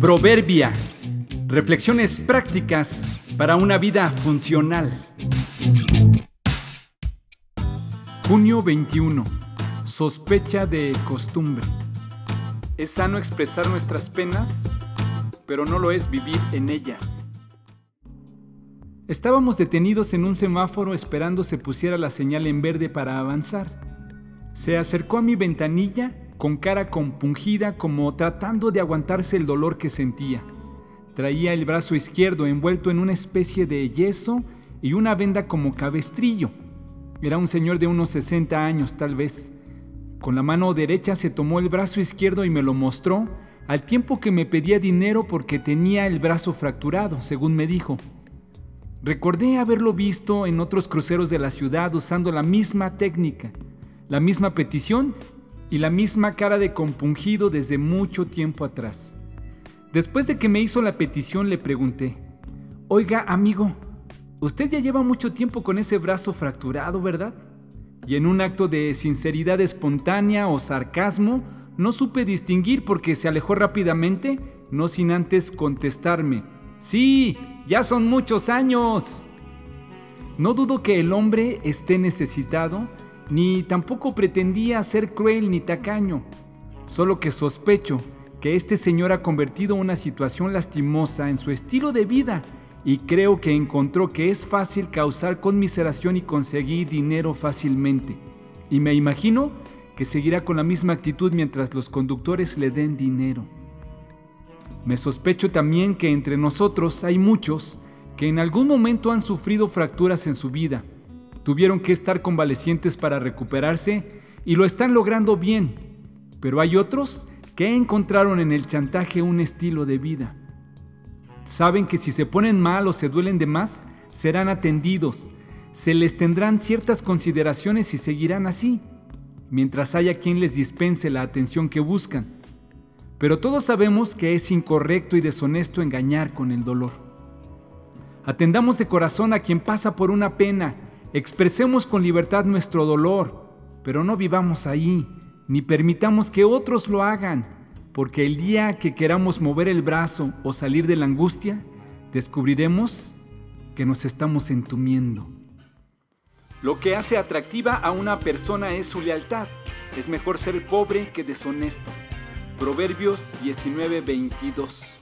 Proverbia. Reflexiones prácticas para una vida funcional. Junio 21. Sospecha de costumbre. Es sano expresar nuestras penas, pero no lo es vivir en ellas. Estábamos detenidos en un semáforo esperando se pusiera la señal en verde para avanzar. Se acercó a mi ventanilla con cara compungida como tratando de aguantarse el dolor que sentía. Traía el brazo izquierdo envuelto en una especie de yeso y una venda como cabestrillo. Era un señor de unos 60 años tal vez. Con la mano derecha se tomó el brazo izquierdo y me lo mostró, al tiempo que me pedía dinero porque tenía el brazo fracturado, según me dijo. Recordé haberlo visto en otros cruceros de la ciudad usando la misma técnica la misma petición y la misma cara de compungido desde mucho tiempo atrás. Después de que me hizo la petición le pregunté, Oiga, amigo, usted ya lleva mucho tiempo con ese brazo fracturado, ¿verdad? Y en un acto de sinceridad espontánea o sarcasmo, no supe distinguir porque se alejó rápidamente, no sin antes contestarme, Sí, ya son muchos años. No dudo que el hombre esté necesitado ni tampoco pretendía ser cruel ni tacaño, solo que sospecho que este señor ha convertido una situación lastimosa en su estilo de vida y creo que encontró que es fácil causar conmiseración y conseguir dinero fácilmente. Y me imagino que seguirá con la misma actitud mientras los conductores le den dinero. Me sospecho también que entre nosotros hay muchos que en algún momento han sufrido fracturas en su vida Tuvieron que estar convalecientes para recuperarse y lo están logrando bien, pero hay otros que encontraron en el chantaje un estilo de vida. Saben que si se ponen mal o se duelen de más, serán atendidos, se les tendrán ciertas consideraciones y seguirán así, mientras haya quien les dispense la atención que buscan. Pero todos sabemos que es incorrecto y deshonesto engañar con el dolor. Atendamos de corazón a quien pasa por una pena Expresemos con libertad nuestro dolor, pero no vivamos ahí, ni permitamos que otros lo hagan, porque el día que queramos mover el brazo o salir de la angustia, descubriremos que nos estamos entumiendo. Lo que hace atractiva a una persona es su lealtad. Es mejor ser pobre que deshonesto. Proverbios 19:22